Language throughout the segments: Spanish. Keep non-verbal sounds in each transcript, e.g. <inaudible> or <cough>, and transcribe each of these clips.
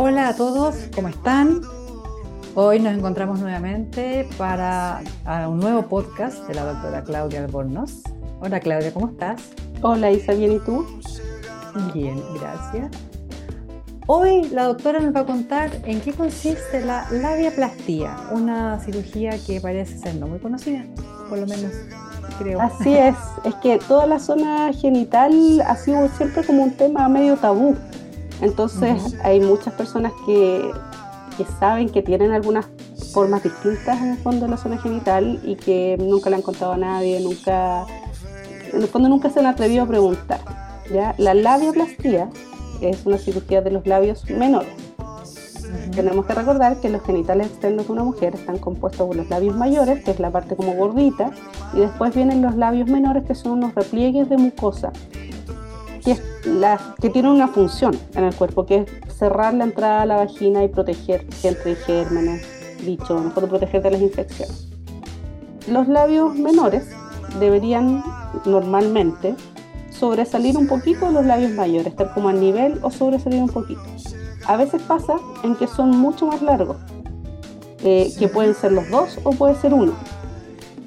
Hola a todos, ¿cómo están? Hoy nos encontramos nuevamente para un nuevo podcast de la doctora Claudia Albornoz. Hola Claudia, ¿cómo estás? Hola Isa, ¿bien y tú? Bien, gracias. Hoy la doctora nos va a contar en qué consiste la labiaplastía, una cirugía que parece ser no muy conocida, por lo menos creo. Así es, es que toda la zona genital ha sido siempre como un tema medio tabú. Entonces hay muchas personas que, que, saben que tienen algunas formas distintas en el fondo de la zona genital y que nunca le han contado a nadie, nunca, en el fondo nunca se han atrevido a preguntar. ¿ya? La labioplastía es una cirugía de los labios menores. Tenemos que recordar que los genitales externos de una mujer están compuestos por los labios mayores, que es la parte como gordita, y después vienen los labios menores, que son unos repliegues de mucosa que, es la, que tiene una función en el cuerpo, que es cerrar la entrada a la vagina y proteger entre gérmenes, bichos, mejor proteger de las infecciones. Los labios menores deberían normalmente sobresalir un poquito de los labios mayores, estar como al nivel o sobresalir un poquito. A veces pasa en que son mucho más largos, eh, que pueden ser los dos o puede ser uno.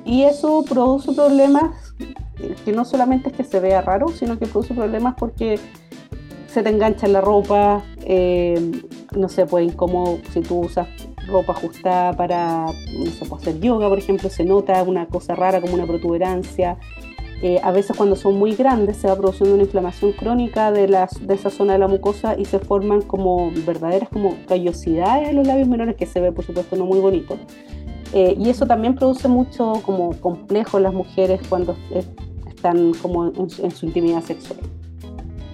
Y eso produce problemas que no solamente es que se vea raro, sino que produce problemas porque se te engancha en la ropa, eh, no sé, pues incómodo si tú usas ropa ajustada para, no sé, pues, hacer yoga, por ejemplo, se nota una cosa rara como una protuberancia. Eh, a veces cuando son muy grandes se va produciendo una inflamación crónica de, las, de esa zona de la mucosa y se forman como verdaderas como callosidades en los labios menores que se ve por supuesto no muy bonito. Eh, y eso también produce mucho como complejo en las mujeres cuando están como en, su intimidad sexual.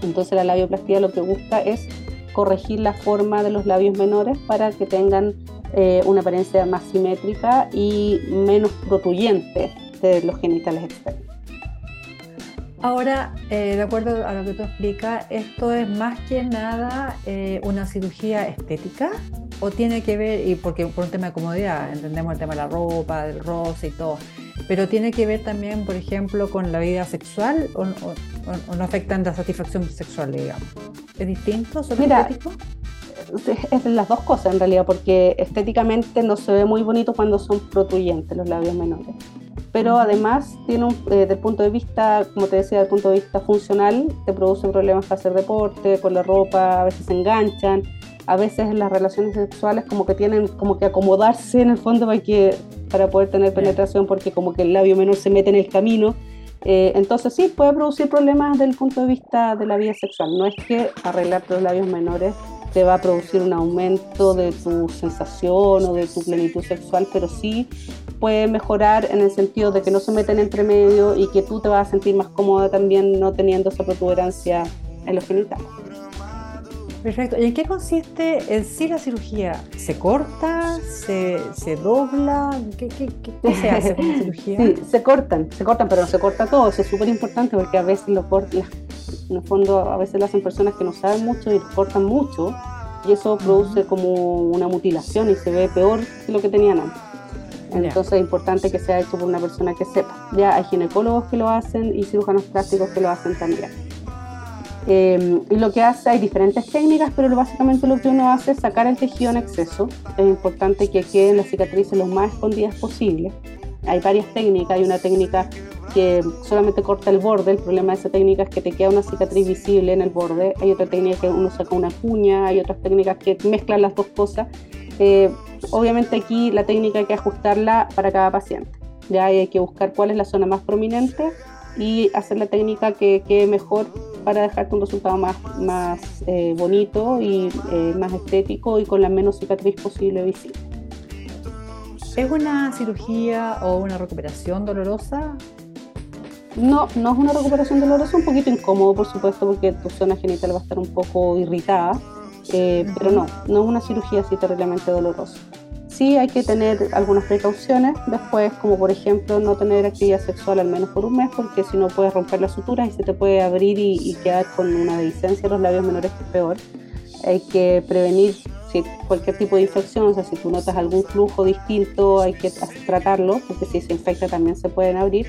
Entonces la labioplastía lo que busca es corregir la forma de los labios menores para que tengan eh, una apariencia más simétrica y menos protuyente de los genitales externos. Ahora, eh, de acuerdo a lo que tú explicas, ¿esto es más que nada eh, una cirugía estética? ¿O tiene que ver, y porque por un tema de comodidad, entendemos el tema de la ropa, del roce y todo, pero tiene que ver también, por ejemplo, con la vida sexual o, no afectan la satisfacción sexual, digamos? ¿Es distinto? ¿Solo Mira, Es las dos cosas en realidad, porque estéticamente no se ve muy bonito cuando son protuyentes los labios menores pero además tiene un, eh, desde el punto de vista, como te decía, desde el punto de vista funcional, te produce problemas para hacer deporte, con la ropa, a veces se enganchan, a veces las relaciones sexuales como que tienen como que acomodarse en el fondo para, que, para poder tener penetración porque como que el labio menor se mete en el camino. Eh, entonces sí, puede producir problemas desde el punto de vista de la vida sexual. No es que arreglar los labios menores te va a producir un aumento de tu sensación o de tu plenitud sexual, pero sí puede mejorar en el sentido de que no se meten entre medio y que tú te vas a sentir más cómoda también no teniendo esa protuberancia en los genitales. Perfecto. ¿Y en qué consiste en sí la cirugía? ¿Se corta? ¿Se, se dobla? ¿Qué, qué, qué, se hace con la <laughs> cirugía? Sí, se cortan, se cortan, pero no se corta todo. Eso es súper importante porque a veces lo cortan, en el fondo a veces lo hacen personas que no saben mucho y cortan mucho y eso produce como una mutilación y se ve peor que lo que tenían antes. Entonces es importante que sea hecho por una persona que sepa. Ya hay ginecólogos que lo hacen y cirujanos plásticos que lo hacen también. Eh, y lo que hace, hay diferentes técnicas, pero básicamente lo que uno hace es sacar el tejido en exceso. Es importante que queden las cicatrices lo más escondidas posible. Hay varias técnicas, hay una técnica que solamente corta el borde, el problema de esa técnica es que te queda una cicatriz visible en el borde, hay otra técnica que uno saca una cuña, hay otras técnicas que mezclan las dos cosas. Eh, obviamente aquí la técnica hay que ajustarla para cada paciente, ya hay que buscar cuál es la zona más prominente y hacer la técnica que quede mejor para dejarte un resultado más, más eh, bonito y eh, más estético y con la menos cicatriz posible visible. ¿Es una cirugía o una recuperación dolorosa? No, no es una recuperación dolorosa, un poquito incómodo, por supuesto, porque tu zona genital va a estar un poco irritada, eh, pero no, no es una cirugía así terriblemente dolorosa. Sí hay que tener algunas precauciones después, como por ejemplo no tener actividad sexual al menos por un mes, porque si no puedes romper las suturas y se te puede abrir y, quedar con una dehiscencia en los labios menores que es peor. Hay que prevenir si cualquier tipo de infección, o sea, si tú notas algún flujo distinto, hay que tratarlo, porque si se infecta también se pueden abrir.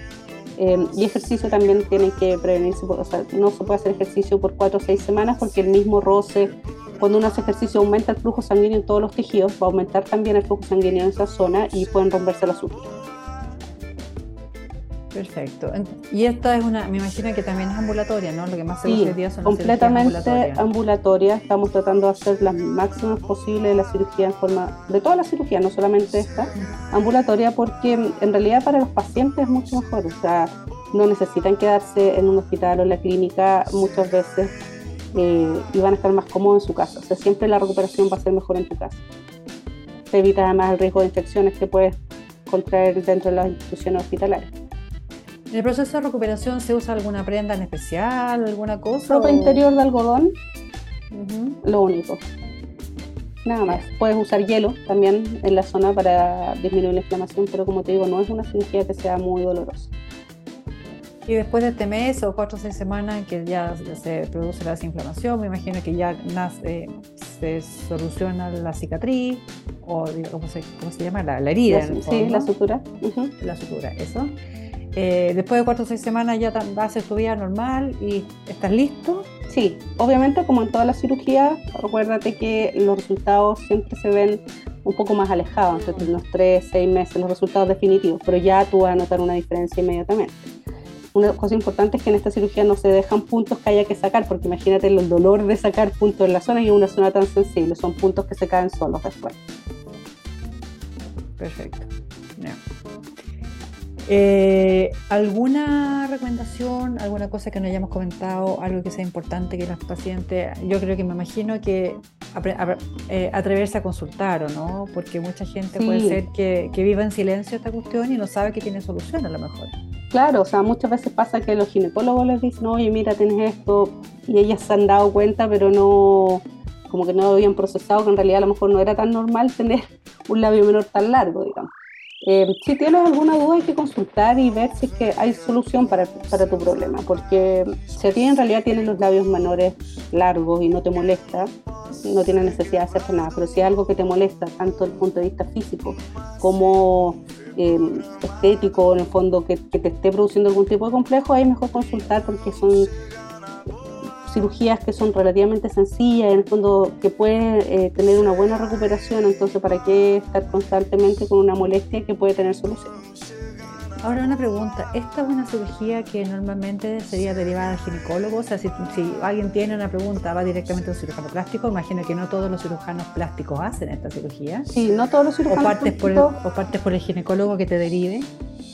Em, y ejercicio también tienen que prevenirse, o sea, no se puede hacer ejercicio por cuatro o seis semanas porque el mismo roce cuando uno hace ejercicio aumenta el flujo sanguíneo en todos los tejidos, va a aumentar también el flujo sanguíneo en esa zona y pueden romperse las suturas. Perfecto. Y esta es una, me imagino que también es ambulatoria, ¿no? Lo que más se sí, hoy día son completamente ambulatoria. Estamos tratando de hacer las máximas posibles de la cirugía en forma, de toda la cirugía, no solamente esta, ambulatoria, porque en realidad para los pacientes es mucho mejor. O sea, no necesitan quedarse en un hospital o en la clínica muchas veces eh, y van a estar más cómodos en su casa. O sea, siempre la recuperación va a ser mejor en tu casa. Se evita además el riesgo de infecciones que puedes contraer dentro de las instituciones hospitalarias. ¿En el proceso de recuperación se usa alguna prenda en especial, alguna cosa? Ropa interior de algodón, lo único. Nada más. Puedes usar hielo también en la zona para disminuir la inflamación, pero como te digo, no es una cirugía que sea muy dolorosa. Y después de este mes o cuatro o seis semanas que ya se produce la desinflamación, me imagino que ya nace, se soluciona la cicatriz o ¿cómo se, cómo se llama? La, herida. sí, la sutura. La sutura, eso. Eh, después de cuatro o seis semanas ya vas a tu vida normal y estás listo. Sí, obviamente como en todas las cirugías, acuérdate que los resultados siempre se ven un poco más alejados, entre unos tres, seis meses, los resultados definitivos, pero ya tú vas a notar una diferencia inmediatamente. Una cosa importante es que en esta cirugía no se dejan puntos que haya que sacar, porque imagínate el dolor de sacar puntos en la zona y en una zona tan sensible, son puntos que se caen solos después. Perfecto. Eh, ¿Alguna recomendación, alguna cosa que no hayamos comentado, algo que sea importante que los pacientes, yo creo que me imagino que eh, atreverse a consultar o no, porque mucha gente puede ser que, que, viva en silencio esta cuestión y no sabe que tiene solución a lo mejor. Claro, o sea, muchas veces pasa que los ginecólogos les dicen, oye, mira, tienes esto, y ellas se han dado cuenta, pero no, como que no habían procesado, que en realidad a lo mejor no era tan normal <laughs> tener un labio menor tan largo, digamos. Eh, si tienes alguna duda hay que consultar y ver si es que hay solución para, para, tu problema, porque si a ti en realidad tienes los labios menores largos y no te molesta, no tienes necesidad de hacerte nada, pero si hay algo que te molesta, tanto desde el punto de vista físico como eh, estético, en el fondo que, te esté produciendo algún tipo de complejo, ahí mejor consultar porque son cirugías que son relativamente sencillas, en el fondo que puede eh, tener una buena recuperación, entonces ¿para qué estar constantemente con una molestia que puede tener solución? Ahora una pregunta, ¿esta es una cirugía que normalmente sería derivada al ginecólogo? O sea, si, alguien tiene una pregunta, va directamente a un cirujano plástico, imagino que no todos los cirujanos plásticos hacen esta cirugía. Sí, no todos los cirujanos o partes plásticos. Por el, o partes por el ginecólogo que te derive.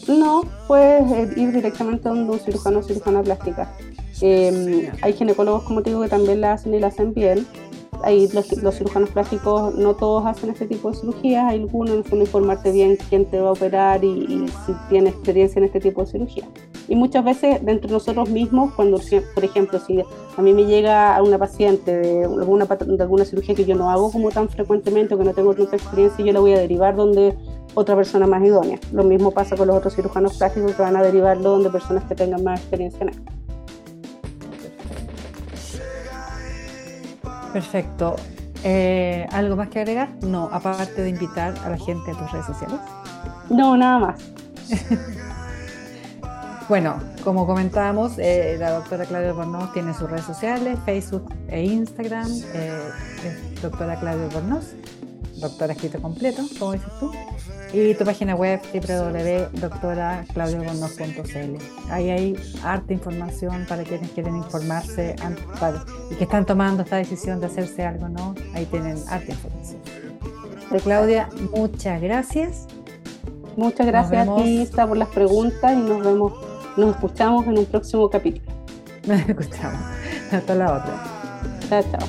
No, puedes eh, ir directamente a un cirujano o cirujana plástica. Em, hay ginecólogos, como te digo, que también la hacen y la hacen bien. Hay los, cirujanos plásticos, no todos hacen este tipo de cirugías, hay algunos, en informarte bien quién te va a operar y, si tiene experiencia en este tipo de cirugía. Y muchas veces, dentro de nosotros mismos, cuando, por ejemplo, si a mí me llega a una paciente de alguna, de alguna cirugía que yo no hago como tan frecuentemente o que no tengo tanta experiencia, yo la voy a derivar donde otra persona más idónea. Lo mismo pasa con los otros cirujanos plásticos que van a derivarlo donde personas que tengan más experiencia en esto. Perfecto. Eh, ¿Algo más que agregar? No, aparte de invitar a la gente a tus redes sociales. No, nada más. <laughs> bueno, como comentábamos, eh, la doctora Claudia Bornos tiene sus redes sociales, Facebook e Instagram. Eh, es doctora Claudia Bornos, doctora escrito completo, como dices tú y tu página web www.doctoraclaudiabornos.cl. Ahí hay harta información para quienes quieren informarse y que están tomando esta decisión de hacerse algo, ¿no? Ahí tienen harta información. Claudia, muchas gracias. Muchas gracias a ti, por las preguntas y nos vemos, nos escuchamos en un próximo capítulo. <laughs> Nos escuchamos. Hasta la otra. Chao, chao.